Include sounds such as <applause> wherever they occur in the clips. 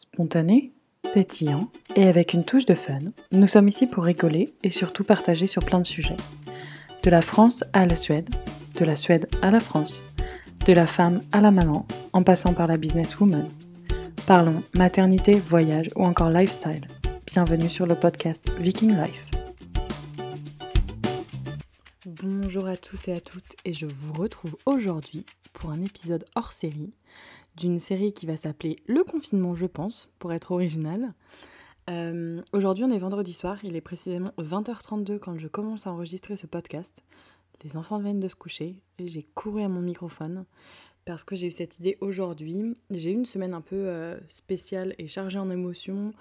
Spontané, pétillant et avec une touche de fun, nous sommes ici pour rigoler et surtout partager sur plein de sujets. De la France à la Suède, de la Suède à la France, de la femme à la maman, en passant par la businesswoman. Parlons maternité, voyage ou encore lifestyle. Bienvenue sur le podcast Viking Life. Bonjour à tous et à toutes et je vous retrouve aujourd'hui pour un épisode hors série d'une série qui va s'appeler Le confinement, je pense, pour être original. Euh, aujourd'hui, on est vendredi soir, il est précisément 20h32 quand je commence à enregistrer ce podcast. Les enfants viennent de se coucher et j'ai couru à mon microphone parce que j'ai eu cette idée aujourd'hui. J'ai eu une semaine un peu euh, spéciale et chargée en émotions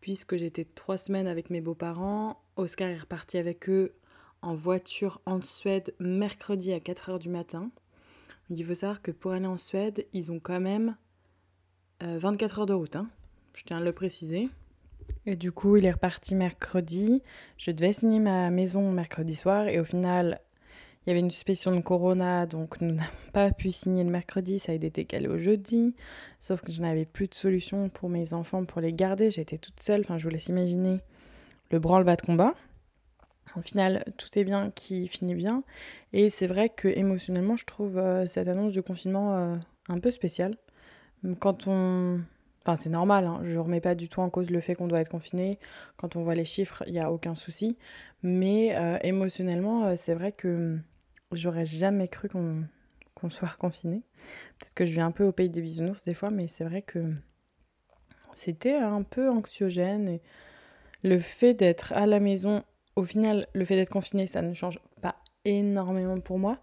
puisque j'étais trois semaines avec mes beaux-parents. Oscar est reparti avec eux en voiture en Suède mercredi à 4h du matin. Il faut savoir que pour aller en Suède, ils ont quand même 24 euh, heures de route. Hein. Je tiens à le préciser. Et du coup, il est reparti mercredi. Je devais signer ma maison mercredi soir. Et au final, il y avait une suspicion de corona. Donc, nous <laughs> n'avons pas pu signer le mercredi. Ça a été décalé au jeudi. Sauf que je n'avais plus de solution pour mes enfants pour les garder. J'étais toute seule. Enfin, je vous laisse imaginer le branle-bas de combat. Au final, tout est bien qui finit bien. Et c'est vrai que émotionnellement, je trouve euh, cette annonce du confinement euh, un peu spéciale. Quand on. Enfin, c'est normal, hein, je ne remets pas du tout en cause le fait qu'on doit être confiné. Quand on voit les chiffres, il n'y a aucun souci. Mais euh, émotionnellement, c'est vrai que j'aurais jamais cru qu'on soit confiné. Peut-être que je viens un peu au pays des bisounours des fois, mais c'est vrai que c'était un peu anxiogène. Et le fait d'être à la maison au final, le fait d'être confiné, ça ne change pas énormément pour moi.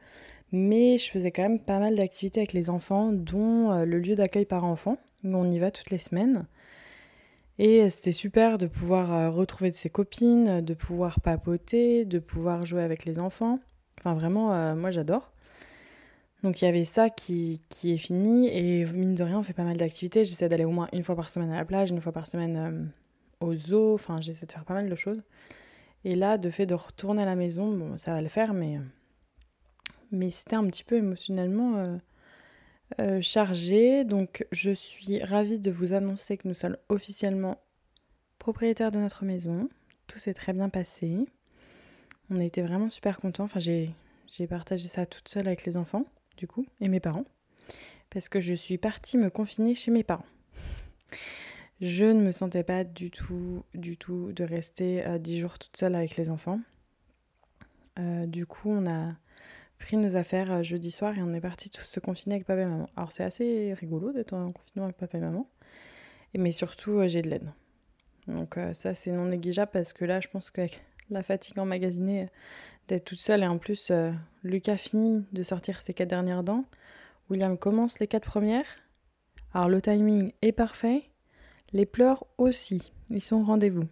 Mais je faisais quand même pas mal d'activités avec les enfants, dont euh, le lieu d'accueil par enfant, où on y va toutes les semaines. Et c'était super de pouvoir euh, retrouver ses copines, de pouvoir papoter, de pouvoir jouer avec les enfants. Enfin, vraiment, euh, moi j'adore. Donc il y avait ça qui, qui, est fini. Et mine de rien, on fait pas mal d'activités. J'essaie d'aller au moins une fois par semaine à la plage, une fois par semaine au zoo. Enfin, j'essaie de faire pas mal de choses. Et là, de fait de retourner à la maison, bon, ça va le faire, mais, mais c'était un petit peu émotionnellement euh, euh, chargé. Donc, je suis ravie de vous annoncer que nous sommes officiellement propriétaires de notre maison. Tout s'est très bien passé. On a été vraiment super contents. Enfin, j'ai, j'ai partagé ça toute seule avec les enfants, du coup, et mes parents. Parce que je suis partie me confiner chez mes parents. Je ne me sentais pas du tout, du tout de rester 10 euh, jours toute seule avec les enfants. Euh, du coup, on a pris nos affaires euh, jeudi soir et on est parti tous se confiner avec papa et maman. Alors, c'est assez rigolo d'être en confinement avec papa et maman. Mais surtout, j'ai de l'aide. Donc, ça, c'est non négligeable parce que là, je pense qu'avec la fatigue emmagasinée d'être toute seule et en plus, Lucas finit de sortir ses quatre dernières dents. William commence les quatre premières. Alors, le timing est parfait. Les pleurs aussi, ils sont au rendez-vous.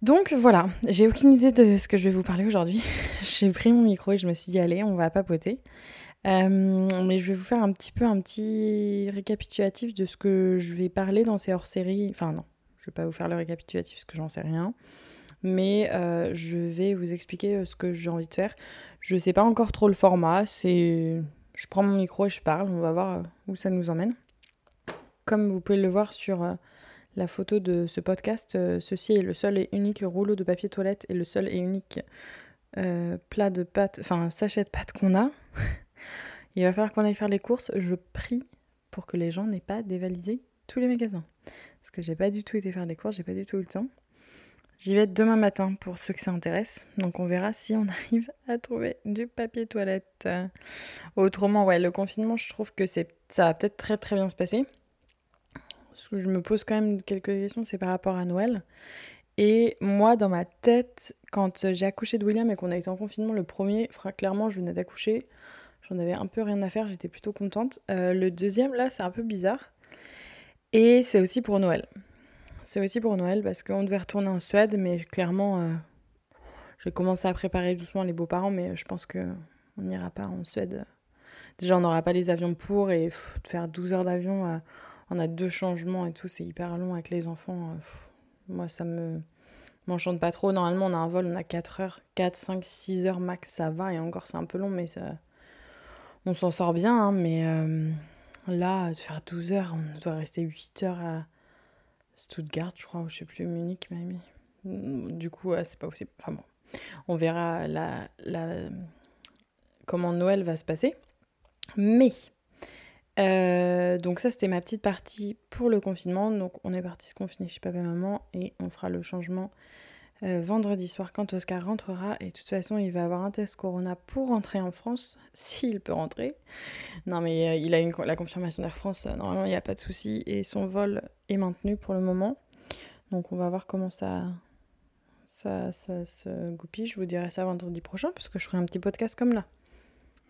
Donc voilà, j'ai aucune idée de ce que je vais vous parler aujourd'hui. <laughs> j'ai pris mon micro et je me suis dit allez, on va papoter. Euh, mais je vais vous faire un petit peu un petit récapitulatif de ce que je vais parler dans ces hors-séries. Enfin non, je vais pas vous faire le récapitulatif parce que j'en sais rien. Mais euh, je vais vous expliquer euh, ce que j'ai envie de faire. Je sais pas encore trop le format. Je prends mon micro et je parle. On va voir où ça nous emmène. Comme vous pouvez le voir sur euh, la photo de ce podcast, euh, ceci est le seul et unique rouleau de papier toilette et le seul et unique euh, plat de pâtes, enfin sachet de pâtes qu'on a. <laughs> Il va falloir qu'on aille faire les courses. Je prie pour que les gens n'aient pas dévalisé tous les magasins. Parce que j'ai pas du tout été faire les courses, j'ai pas du tout eu le temps. J'y vais demain matin pour ceux que ça intéresse. Donc on verra si on <laughs> arrive à trouver du papier toilette. Autrement, ouais, le confinement, je trouve que c'est ça va peut-être très très bien se passer ce que je me pose quand même quelques questions, c'est par rapport à Noël. Et moi, dans ma tête, quand j'ai accouché de William et qu'on a été en confinement, le premier, clairement, je venais d'accoucher. J'en avais un peu rien à faire, j'étais plutôt contente. Euh, le deuxième, là, c'est un peu bizarre. Et c'est aussi pour Noël. C'est aussi pour Noël parce qu'on devait retourner en Suède, mais clairement, euh, j'ai commencé à préparer doucement les beaux-parents, mais je pense qu'on n'ira pas en Suède. Déjà, on n'aura pas les avions pour et faire 12 heures d'avion. On a deux changements et tout, c'est hyper long avec les enfants. Euh, moi, ça me m'enchante pas trop. Normalement, on a un vol, on a 4 heures, 4, 5, 6 heures max, ça va. Et encore, c'est un peu long, mais ça... on s'en sort bien. Hein, mais euh, Là, de faire 12 heures, on doit rester 8 heures à Stuttgart, je crois, ou je sais plus, Munich, même. Du coup, c'est pas possible. Enfin bon, on verra la, la, comment Noël va se passer. Mais, euh, donc ça, c'était ma petite partie pour le confinement. Donc, on est parti se confiner chez papa et maman et on fera le changement euh, vendredi soir quand Oscar rentrera. Et de toute façon, il va avoir un test Corona pour rentrer en France, <laughs> s'il peut rentrer. Non, mais euh, il a la confirmation d'Air France, normalement, il n'y a pas de souci. Et son vol est maintenu pour le moment. Donc, on va voir comment ça, ça, se goupille. Je vous dirai ça vendredi prochain, parce que je ferai un petit podcast comme là,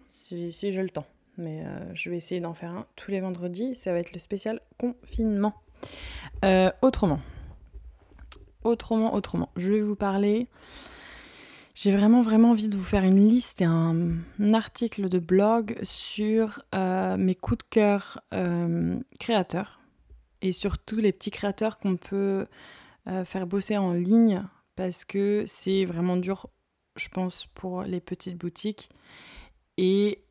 si j'ai le temps. Mais je vais essayer d'en faire un tous les vendredis. Ça va être le spécial confinement. autrement, autrement, autrement. Je vais vous parler. J'ai vraiment, vraiment envie de vous faire une liste et un, article de blog sur euh, mes coups de cœur euh, créateurs et surtout les petits créateurs qu'on peut euh, faire bosser en ligne parce que c'est vraiment dur, je pense, pour les petites boutiques. Et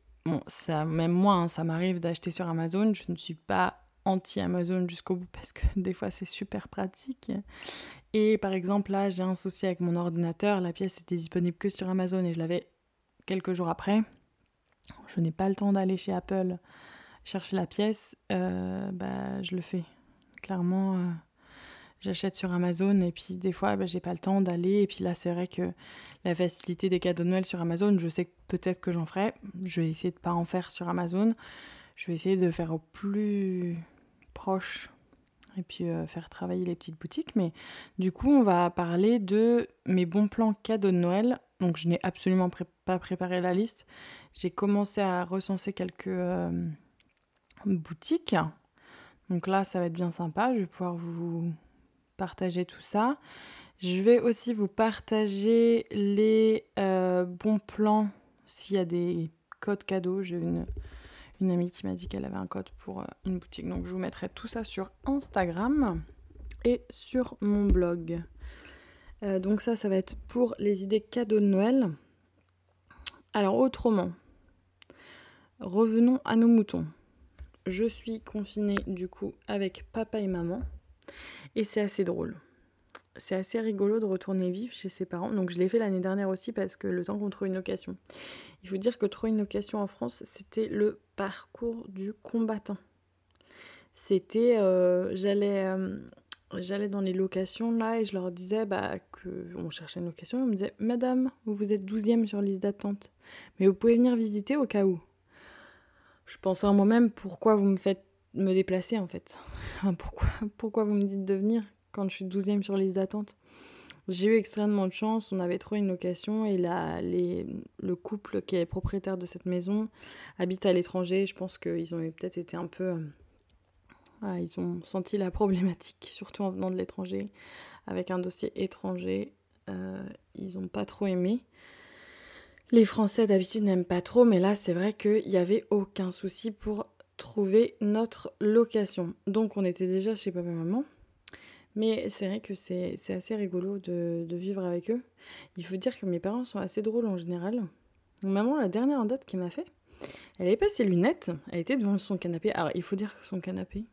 même moi, hein, ça m'arrive d'acheter sur Amazon. Je ne suis pas anti-Amazon jusqu'au bout parce que <laughs> des fois c'est super pratique. Et par exemple, là, j'ai un souci avec mon ordinateur. La pièce était disponible que sur Amazon et je l'avais quelques jours après. Je n'ai pas le temps d'aller chez Apple chercher la pièce. Euh, bah, je le fais. Clairement, euh, j'achète sur Amazon et puis des fois, bah, j'ai pas le temps d'aller. Et puis là, c'est vrai que la facilité des cadeaux de Noël sur Amazon, je sais peut-être que j'en ferai. Je vais essayer de pas en faire sur Amazon. Je vais essayer de faire au plus proche et puis euh, faire travailler les petites boutiques. Mais du coup, on va parler de mes bons plans cadeaux de Noël. Donc, je n'ai absolument pas préparé la liste. J'ai commencé à recenser quelques euh, boutiques. Donc là, ça va être bien sympa. Je vais pouvoir vous partager tout ça. Je vais aussi vous partager les euh, bons plans s'il y a des codes cadeaux. J'ai une amie qui m'a dit qu'elle avait un code pour euh, une boutique. Donc je vous mettrai tout ça sur Instagram et sur mon blog. Euh, donc ça, ça va être pour les idées cadeaux de Noël. Alors autrement, revenons à nos moutons. Je suis confinée du coup avec papa et maman et c'est assez drôle. C'est assez rigolo de retourner vivre chez ses parents. Donc je l'ai fait l'année dernière aussi parce que le temps qu'on trouve une location. Il faut dire que trouver une location en France, c'était le parcours du combattant. C'était, euh, j'allais, euh, j'allais dans les locations là et je leur disais bah, que on cherchait une location. Ils me disaient, Madame, vous vous êtes 12e sur liste d'attente, mais vous pouvez venir visiter au cas où. Je pensais en moi-même, pourquoi vous me faites me déplacer en fait <laughs> pourquoi, pourquoi vous me dites de venir quand je suis 12e sur liste d'attente j'ai eu extrêmement de chance, on avait trouvé une location et la, les, le couple qui est propriétaire de cette maison habite à l'étranger. Je pense qu'ils ont peut-être été un peu... Euh, ils ont senti la problématique, <laughs> surtout en venant de l'étranger, avec un dossier étranger. Euh, ils n'ont pas trop aimé. Les Français d'habitude n'aiment pas trop, mais là c'est vrai qu'il n'y avait aucun souci pour trouver notre location. Donc on était déjà chez papa et maman. Mais c'est vrai que c'est assez rigolo de, vivre avec eux. Il faut dire que mes parents sont assez drôles en général. maman, la dernière date qu'elle m'a fait, elle avait pas ses lunettes, elle était devant son canapé. Alors il faut dire que son canapé,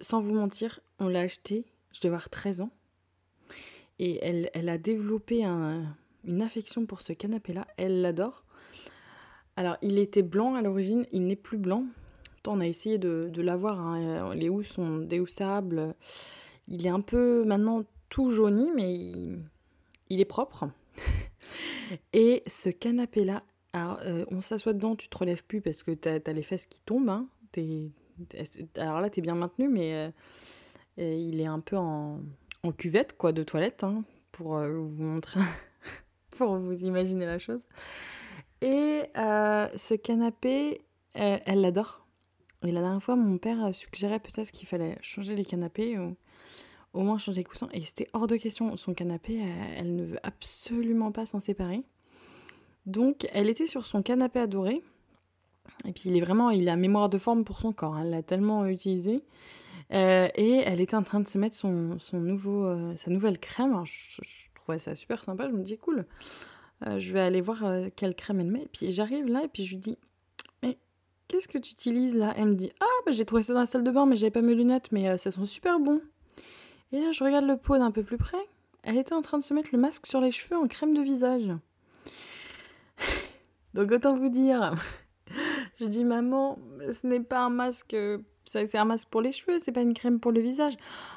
sans vous mentir, on l'a acheté, je devais avoir 13 ans. Et elle, elle a développé une affection pour ce canapé-là, elle l'adore. Alors il était blanc à l'origine, il n'est plus blanc. on a essayé de, l'avoir, hein. les housses sont déhoussables. Il est un peu maintenant tout jauni, mais il, est propre. <laughs> Et ce canapé-là, euh, on s'assoit dedans, tu te relèves plus parce que tu as, les fesses qui tombent. Hein. alors là, tu bien maintenu, mais euh, il est un peu en, cuvette quoi, de toilette, hein, pour euh, vous montrer, <laughs> pour vous imaginer la chose. Et ce canapé, elle l'adore. Et la dernière fois, mon père suggérait peut-être qu'il fallait changer les canapés au moins changer les coussins. Et c'était hors de question. Son canapé, elle, ne veut absolument pas s'en séparer. Donc, elle était sur son canapé adoré. Et puis, il est vraiment, il a mémoire de forme pour son corps. Elle l'a tellement utilisé. Euh, et elle était en train de se mettre son, nouveau, euh, sa nouvelle crème. je, trouvais ça super sympa. Je me dis, cool. Euh, je vais aller voir quelle crème elle met. Et puis, j'arrive là et puis je lui dis, mais qu'est-ce que tu utilises là? Elle me dit Ah, bah, j'ai trouvé ça dans la salle de bain, mais j'avais pas mes lunettes, mais euh, ça sent super bon. Et là, je regarde le pot d'un peu plus près. Elle était en train de se mettre le masque sur les cheveux en crème de visage. <laughs> Donc autant vous dire, <laughs> je dis maman, ce n'est pas un masque, c'est un masque pour les cheveux, c'est pas une crème pour le visage.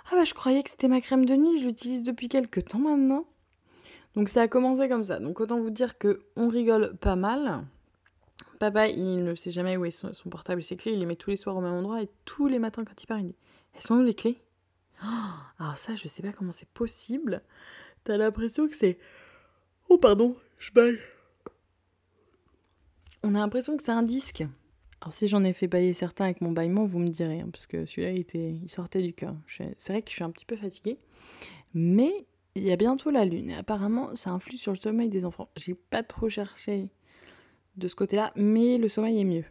Ah bah je croyais que c'était ma crème de nuit, je l'utilise depuis quelques temps maintenant. Donc ça a commencé comme ça. Donc autant vous dire que on rigole pas mal. Papa, il ne sait jamais où est son, portable et ses clés, il les met tous les soirs au même endroit et tous les matins quand il part, il dit Elles sont où les clés? Alors ça, je sais pas comment c'est possible. T'as l'impression que c'est. Oh pardon, je baille. On a l'impression que c'est un disque. Alors si j'en ai fait bailler certains avec mon bâillement, vous me direz, hein, parce que celui-là, il, était... il sortait du cœur. C'est vrai que je suis un petit peu fatiguée. Mais il y a bientôt la lune et apparemment ça influe sur le sommeil des enfants. J'ai pas trop cherché de ce côté-là, mais le sommeil est mieux.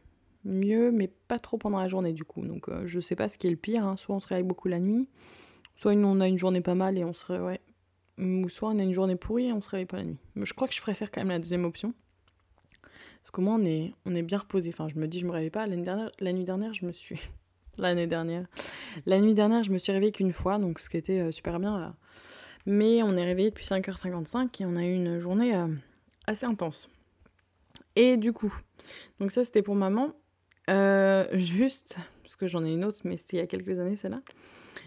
Mieux, mais pas trop pendant la journée du coup. Donc euh, je sais pas ce qui est le pire. Hein. Soit on se réveille beaucoup la nuit, soit on a une journée pas mal et on se réveille. Ou soit on a une journée pourrie et on se réveille pas la nuit. Mais je crois que je préfère quand même la deuxième option. Parce qu'au moins on est, on est bien reposé. Enfin, je me dis, je me réveille pas. L'année dernière, la nuit dernière, je me suis. <laughs> L'année dernière. La nuit dernière, je me suis réveillée qu'une fois, donc ce qui était euh, super bien. Mais on est réveillé depuis 5h55 et on a eu une journée euh, assez intense. Et du coup, donc ça c'était pour maman. Euh, juste, parce que j'en ai une autre, mais c'était il y a quelques années celle-là.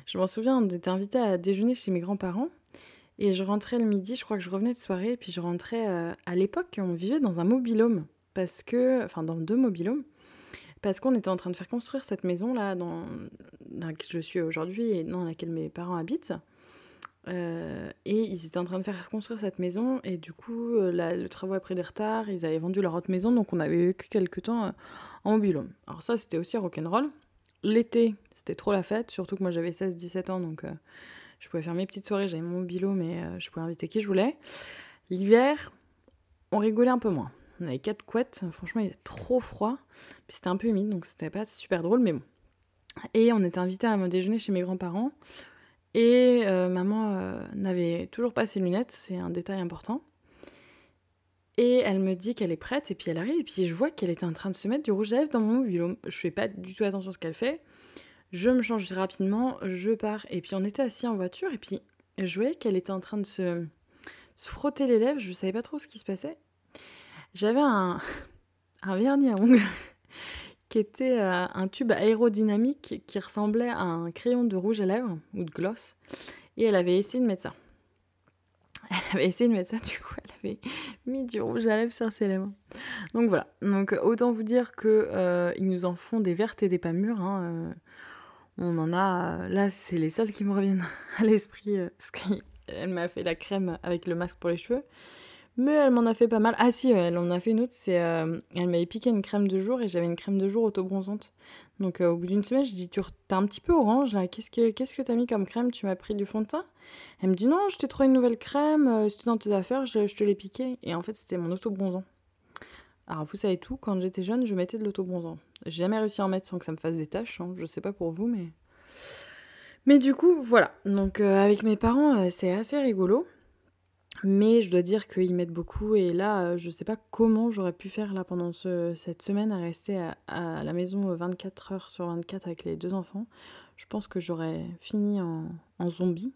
Je m'en souviens, on était invité à déjeuner chez mes grands-parents. Et je rentrais le midi, je crois que je revenais de soirée, et puis je rentrais euh, à l'époque, on vivait dans un mobilhome, parce que, enfin dans deux mobilhomes, parce qu'on était en train de faire construire cette maison là dans, dans laquelle je suis aujourd'hui et dans laquelle mes parents habitent. Euh, et ils étaient en train de faire construire cette maison et du coup euh, le travail a pris des retards, ils avaient vendu leur autre maison donc on avait que quelques temps euh, en mobilhome. Alors ça c'était aussi rock'n'roll. L'été c'était trop la fête, surtout que moi j'avais 16-17 ans donc je pouvais faire mes petites soirées, j'avais mon mobilhome mais je pouvais inviter qui je voulais. L'hiver on rigolait un peu moins. On avait quatre couettes, franchement il était trop froid, c'était un peu humide donc c'était pas super drôle mais bon. Et on était invité à déjeuner chez mes grands-parents et euh, maman euh, n'avait toujours pas ses lunettes, c'est un détail important. Et elle me dit qu'elle est prête, et puis elle arrive, et puis je vois qu'elle était en train de se mettre du rouge à lèvres dans mon mobile. Je fais pas du tout attention à ce qu'elle fait. Je me change rapidement, je pars, et puis on était assis en voiture, et puis je voyais qu'elle était en train de se, se, frotter les lèvres, je savais pas trop ce qui se passait. J'avais un, <laughs> un vernis à ongles qui était euh, un tube aérodynamique qui ressemblait à un crayon de rouge à lèvres ou de gloss. Et elle avait essayé de mettre ça. <laughs> Elle avait essayé de mettre ça, du coup, elle avait mis du rouge à lèvres sur ses lèvres. Donc voilà. Donc autant vous dire que euh, ils nous en font des vertes et des pas mûres. Hein, euh. on en a. Là, c'est les seuls qui me reviennent <laughs> à l'esprit parce qu'elle m'a fait la crème avec le masque pour les cheveux. Mais elle m'en a fait pas mal. Ah si, elle en a fait une autre, c'est euh, elle m'avait piqué une crème de jour et j'avais une crème de jour auto-bronzante. Donc euh, au bout d'une semaine, je dis tu t'es un petit peu orange là, qu'est-ce que qu'est-ce que t'as mis comme crème? Tu m'as pris du fond de teint? Elle me dit non, je t'ai trouvé une nouvelle crème, euh, c'était dans tes affaires, je, te l'ai piqué et en fait, c'était mon auto-bronzant. Alors vous savez tout, quand j'étais jeune, je mettais de l'auto-bronzant. J'ai jamais réussi à en mettre sans que ça me fasse des taches, hein. je sais pas pour vous mais mais du coup, voilà. Donc avec mes parents, c'est assez rigolo. Mais je dois dire qu'ils m'aident beaucoup et là, euh, je sais pas comment j'aurais pu faire là pendant cette semaine à rester à, la maison 24 heures sur 24 avec les deux enfants. Je pense que j'aurais fini en, zombie.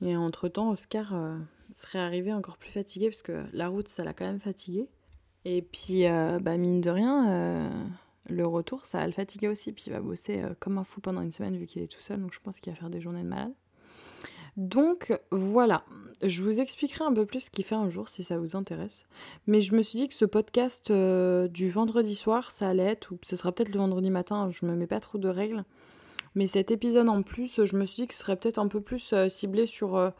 Et entre-temps, Oscar euh, serait arrivé encore plus fatigué parce que la route, ça l'a quand même fatigué. Et puis, euh, bah, mine de rien, le retour, ça va le fatiguer aussi. Puis il va bosser comme un fou pendant une semaine vu qu'il est tout seul. Donc je pense qu'il va faire des journées de malade. Donc voilà, je vous expliquerai un peu plus ce qu'il fait un jour si ça vous intéresse. Mais je me suis dit que ce podcast euh, du vendredi soir, ça allait être, ou ce sera peut-être le vendredi matin, je me mets pas trop de règles. Mais cet épisode en plus, je me suis dit que ce serait peut-être un peu plus euh, ciblé sur euh,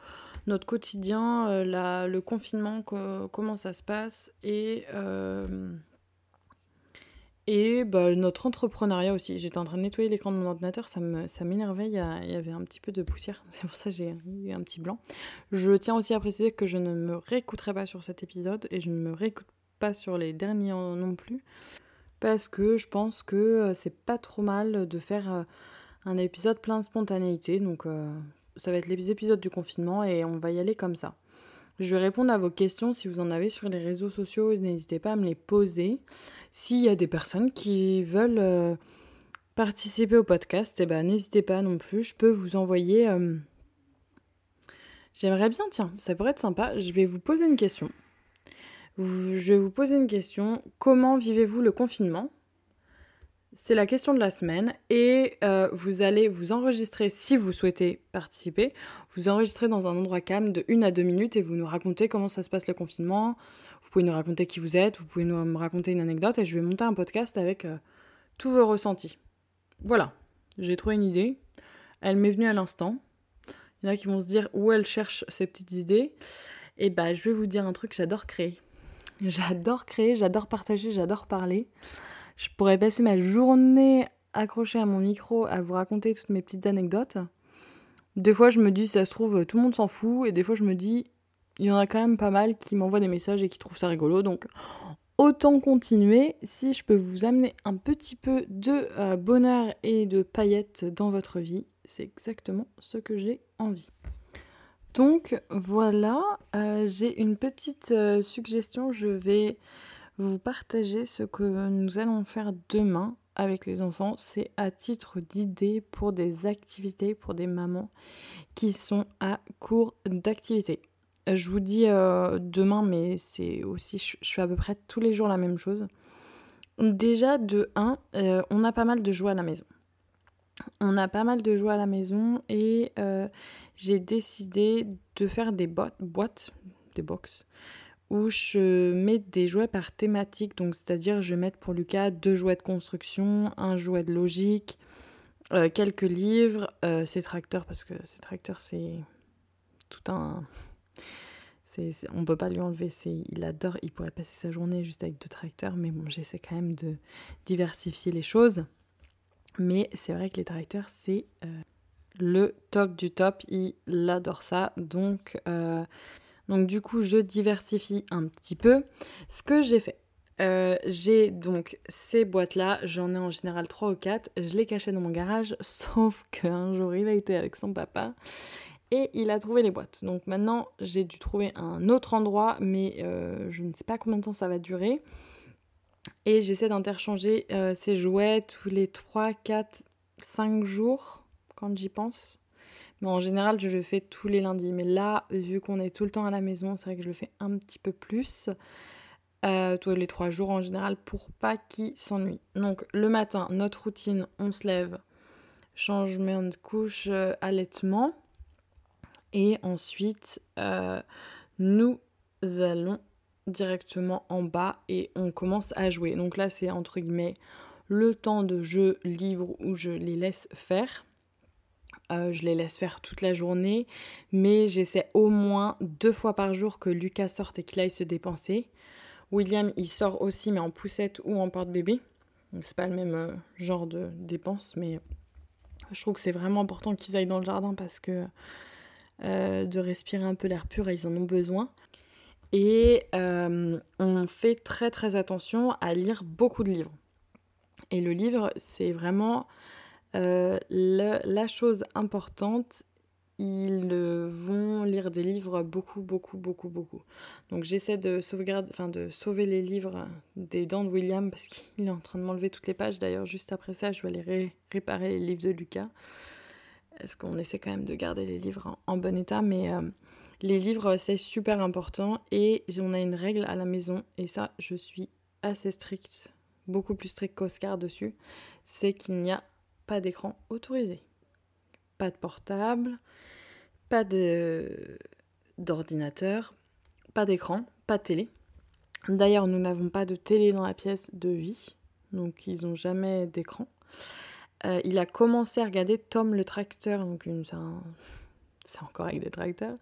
notre quotidien, le confinement, comment ça se passe et et bah, notre entrepreneuriat aussi. J'étais en train de nettoyer l'écran de mon ordinateur, ça m'énervait, il, y avait un petit peu de poussière, <laughs> c'est pour ça que j'ai eu un petit blanc. Je tiens aussi à préciser que je ne me réécouterai pas sur cet épisode et je ne me réécoute pas sur les derniers non plus, parce que je pense que euh, c'est pas trop mal de faire euh, un épisode plein de spontanéité, donc euh, ça va être l'épisode du confinement et on va y aller comme ça. Je vais répondre à vos questions si vous en avez sur les réseaux sociaux. N'hésitez pas à me les poser. S'il y a des personnes qui veulent euh, participer au podcast, eh ben, n'hésitez pas non plus. Je peux vous envoyer. Euh, j'aimerais bien, tiens, ça pourrait être sympa. Je vais vous poser une question. Je vais vous poser une question. Comment vivez-vous le confinement? C'est la question de la semaine et euh, vous allez vous enregistrer si vous souhaitez participer. Vous enregistrez dans un endroit calme de 1 à 2 minutes et vous nous racontez comment ça se passe le confinement. Vous pouvez nous raconter qui vous êtes, vous pouvez nous raconter une anecdote et je vais monter un podcast avec euh, tous vos ressentis. Voilà, j'ai trouvé une idée. Elle m'est venue à l'instant. Il y en a qui vont se dire où elle cherche ces petites idées. Et bah, je vais vous dire un truc, j'adore créer. <laughs> J'adore créer, j'adore partager, j'adore parler. Je pourrais passer ma journée accrochée à mon micro à vous raconter toutes mes petites anecdotes. Des fois, je me dis, ça se trouve, tout le monde s'en fout. Et des fois, je me dis, il y en a quand même pas mal qui m'envoient des messages et qui trouvent ça rigolo. Donc, autant continuer. Si je peux vous amener un petit peu de euh, bonheur et de paillettes dans votre vie, c'est exactement ce que j'ai envie. Donc voilà, euh, j'ai une petite euh, suggestion. Je vais vous partager ce que nous allons faire demain avec les enfants. C'est à titre d'idée pour des activités pour des mamans qui sont à court d'activité. Je vous dis euh, demain, mais c'est aussi, je, fais à peu près tous les jours la même chose. Déjà, de 1, euh, on a pas mal de joie à la maison. On a pas mal de joie à la maison et euh, j'ai décidé de faire des boîtes, des box, où je mets des jouets par thématique. Donc, c'est-à-dire, je vais mettre pour Lucas deux jouets de construction, un jouet de logique, euh, quelques livres, euh, ses tracteurs, parce que ses tracteurs, c'est tout un. <laughs> On peut pas lui enlever. Il adore, il pourrait passer sa journée juste avec deux tracteurs, mais bon, j'essaie quand même de diversifier les choses. Mais c'est vrai que les tracteurs, c'est euh, le top du top. Il adore ça. Donc. Donc du coup, je diversifie un petit peu. Ce que j'ai fait, euh, j'ai donc ces boîtes-là, j'en ai en général 3 ou 4. Je les cachais dans mon garage, <laughs> sauf qu'un jour il a été avec son papa et il a trouvé les boîtes. Donc maintenant, j'ai dû trouver un autre endroit, mais euh, je ne sais pas combien de temps ça va durer. Et j'essaie d'interchanger euh, ces jouets tous les 3, 4, 5 jours quand j'y pense. Mais en général, je le fais tous les lundis. Mais là, vu qu'on est tout le temps à la maison, c'est vrai que je le fais un petit peu plus. Euh, tous les trois jours en général pour pas qu'il s'ennuie. Donc le matin, notre routine, on se lève, changement de couche, euh, allaitement. Et ensuite, euh, nous allons directement en bas et on commence à jouer. Donc là, c'est entre guillemets le temps de jeu libre où je les laisse faire. Euh, je les laisse faire toute la journée, mais j'essaie au moins deux fois par jour que Lucas sorte et qu'il aille se dépenser. William, il sort aussi, mais en poussette ou en porte-bébé. Donc c'est pas le même euh, genre de dépense, mais je trouve que c'est vraiment important qu'ils aillent dans le jardin parce que euh, de respirer un peu l'air pur, ils en ont besoin. Et on fait très très attention à lire beaucoup de livres. Et le livre, c'est vraiment euh, la chose importante, ils vont lire des livres beaucoup, beaucoup, beaucoup, beaucoup. Donc j'essaie de sauvegarder, enfin de sauver les livres des dents de William parce qu'il est en train de m'enlever toutes les pages. D'ailleurs, juste après ça, je vais aller réparer les livres de Lucas. Est-ce qu'on essaie quand même de garder les livres en, bon état Mais euh, les livres, c'est super important et on a une règle à la maison et ça, je suis assez stricte, beaucoup plus stricte qu'Oscar dessus. C'est qu'il n'y a pas d'écran autorisé. Pas de portable, pas de d'ordinateur, pas d'écran, pas de télé. D'ailleurs, nous n'avons pas de télé dans la pièce de vie, donc ils n'ont jamais d'écran. Euh, il a commencé à regarder Tom le tracteur, donc <laughs> c'est encore avec des tracteurs.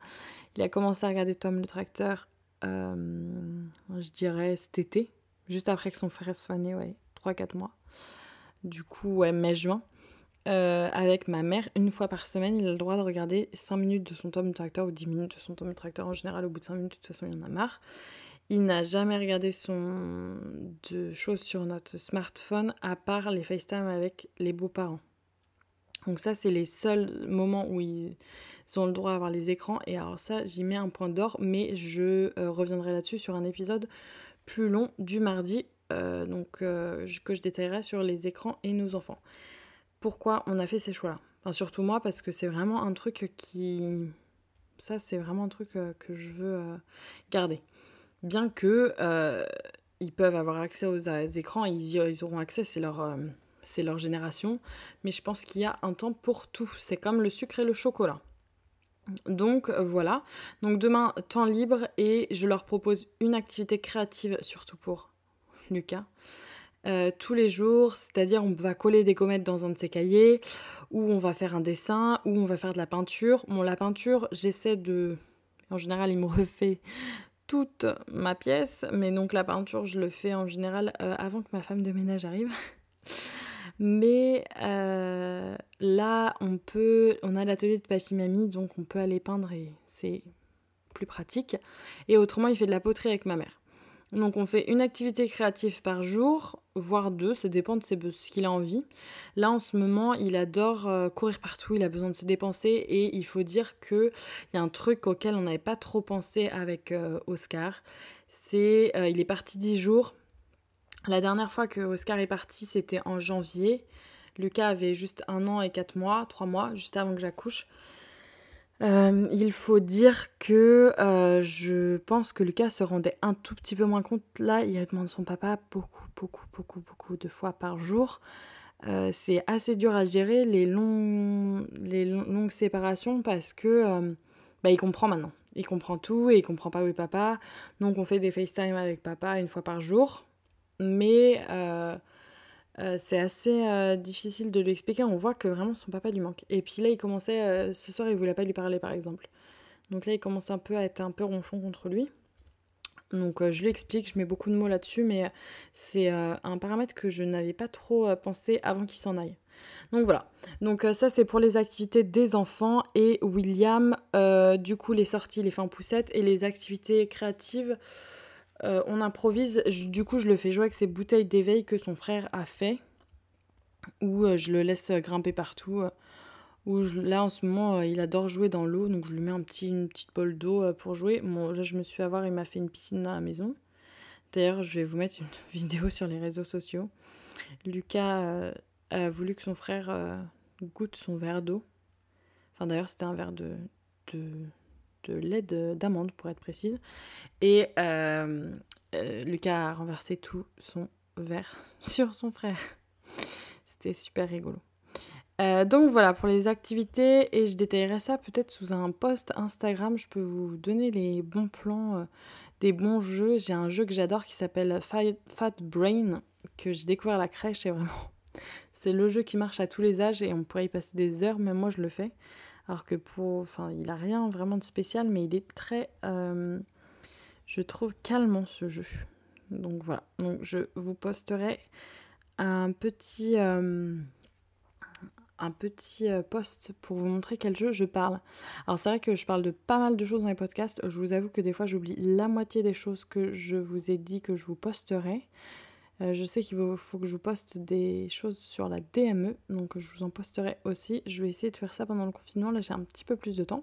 Il a commencé à regarder Tom le tracteur, euh, je dirais cet été, juste après que son frère soit né, ouais, 3-4 mois. Du coup, ouais, mai-juin. Euh, avec ma mère une fois par semaine. Il a le droit de regarder 5 minutes de son tome tracteur ou 10 minutes de son tome tracteur. En général, au bout de 5 minutes, de toute façon, il en a marre. Il n'a jamais regardé son de choses sur notre smartphone à part les FaceTime avec les beaux-parents. Donc ça, c'est les seuls moments où il ils ont le droit d'avoir les écrans. Et alors ça, j'y mets un point d'or, mais je reviendrai là-dessus sur un épisode plus long du mardi, donc que je détaillerai sur les écrans et nos enfants. Pourquoi on a fait ces choix-là Enfin, surtout moi, parce que c'est vraiment un truc qui... Ça, c'est vraiment un truc que je veux garder. Bien que ils peuvent avoir accès aux, écrans, ils, ils, auront accès, c'est leur, euh, c'est leur génération. Mais je pense qu'il y a un temps pour tout. C'est comme le sucre et le chocolat. Donc euh, voilà. Donc demain, temps libre et je leur propose une activité créative, surtout pour Lucas. Euh, tous les jours, c'est-à-dire on va coller des gommettes dans un de ses cahiers, ou on va faire un dessin, ou on va faire de la peinture. Bon, la peinture, j'essaie de... En général, il me <laughs> refait toute ma pièce, mais donc la peinture, je le fais en général euh, avant que ma femme de ménage arrive. <laughs> mais euh, là, on peut, on a l'atelier de papy mamie, donc on peut aller peindre et c'est plus pratique. Et autrement, il fait de la poterie avec ma mère. Donc on fait une activité créative par jour, voire deux, ça dépend de ce qu'il a envie. Là en ce moment, il adore euh, courir partout, il a besoin de se dépenser et il faut dire qu'il y a un truc auquel on n'avait pas trop pensé avec euh, Oscar. C'est euh, il est parti dix jours. La dernière fois que Oscar est parti, c'était en janvier. Lucas avait juste un an et quatre mois, trois mois, juste avant que j'accouche. Euh, il faut dire que euh, je pense que Lucas se rendait un tout petit peu moins compte. Là, il demande son papa beaucoup, beaucoup, beaucoup, beaucoup de fois par jour. Euh, c'est assez dur à gérer les, longs, les longues séparations parce que bah, il comprend maintenant. Il comprend tout et il comprend pas où est papa. Donc on fait des FaceTime avec papa une fois par jour. Mais euh, c'est assez euh, difficile de lui expliquer. On voit que vraiment son papa lui manque. Et puis là, il commençait, euh, ce soir, il voulait pas lui parler par exemple. Donc là, il commence un peu à être un peu ronchon contre lui. Donc je lui explique, je mets beaucoup de mots là-dessus, mais c'est un paramètre que je n'avais pas trop pensé avant qu'il s'en aille. Donc voilà. Donc ça c'est pour les activités des enfants et William, du coup les sorties, les fins poussettes et les activités créatives. Euh, on improvise, du coup je le fais jouer avec ces bouteilles d'éveil que son frère a fait, ou euh, je le laisse grimper partout, euh, ou là en ce moment il adore jouer dans l'eau, donc je lui mets une petite bol d'eau pour jouer. Là je me suis avoir, il m'a fait une piscine dans la maison. D'ailleurs je vais vous mettre une <laughs> vidéo sur les réseaux sociaux. Lucas a voulu que son frère goûte son verre d'eau. Enfin d'ailleurs c'était un verre de, de, de lait d'amande pour être précise. Et euh, euh, Lucas a renversé tout son verre <laughs> sur son frère. <laughs> C'était super rigolo. Euh, donc voilà pour les activités et je détaillerai ça peut-être sous un post Instagram. Je peux vous donner les bons plans, des bons jeux. J'ai un jeu que j'adore qui s'appelle Fat Brain que j'ai découvert à la crèche et vraiment <laughs> c'est le jeu qui marche à tous les âges et on pourrait y passer des heures, même moi je le fais. Alors que pour, enfin il a rien vraiment de spécial mais il est très je trouve calmant ce jeu. Donc voilà, donc je vous posterai un petit, euh, un petit euh, post pour vous montrer quel jeu je parle. Alors c'est vrai que je parle de pas mal de choses dans les podcasts. Je vous avoue que des fois j'oublie la moitié des choses que je vous ai dit que je vous posterai. Euh, je sais qu'il faut, que je vous poste des choses sur la DME, donc je vous en posterai aussi. Je vais essayer de faire ça pendant le confinement. Là j'ai un petit peu plus de temps.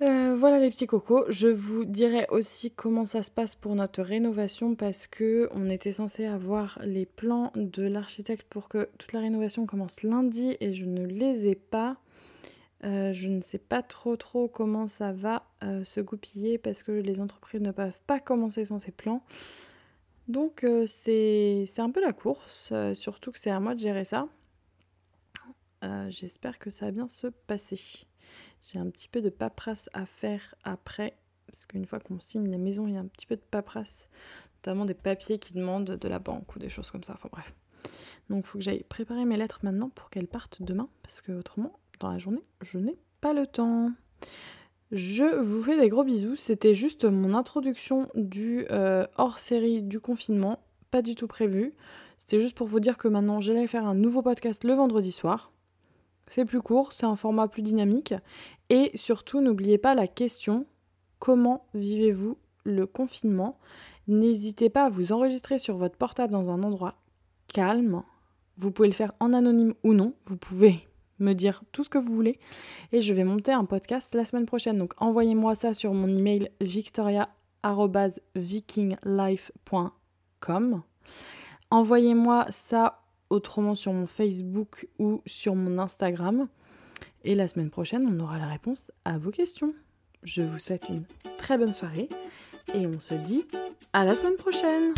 Euh, voilà les petits cocos. Je vous dirai aussi comment ça se passe pour notre rénovation parce que on était censé avoir les plans de l'architecte pour que toute la rénovation commence lundi et je ne les ai pas. Euh, je ne sais pas trop trop comment ça va se goupiller parce que les entreprises ne peuvent pas commencer sans ces plans. Donc c'est un peu la course, surtout que c'est à moi de gérer ça. J'espère que ça va bien se passer. J'ai un petit peu de paperasse à faire après, parce qu'une fois qu'on signe la maison, il y a un petit peu de paperasse, notamment des papiers qui demandent de la banque ou des choses comme ça. Enfin bref. Donc il faut que j'aille préparer mes lettres maintenant pour qu'elles partent demain, parce que autrement, dans la journée, je n'ai pas le temps. Je vous fais des gros bisous. C'était juste mon introduction du euh, hors-série du confinement, pas du tout prévu. C'était juste pour vous dire que maintenant j'allais faire un nouveau podcast le vendredi soir. C'est plus court, c'est un format plus dynamique. Et surtout, n'oubliez pas la question comment vivez-vous le confinement? N'hésitez pas à vous enregistrer sur votre portable dans un endroit calme. Vous pouvez le faire en anonyme ou non. Vous pouvez me dire tout ce que vous voulez. Et je vais monter un podcast la semaine prochaine. Donc envoyez-moi ça sur mon email victoria.vikinglife.com. Envoyez-moi ça autrement sur mon Facebook ou sur mon Instagram. Et la semaine prochaine, on aura la réponse à vos questions. Je vous souhaite une très bonne soirée et on se dit à la semaine prochaine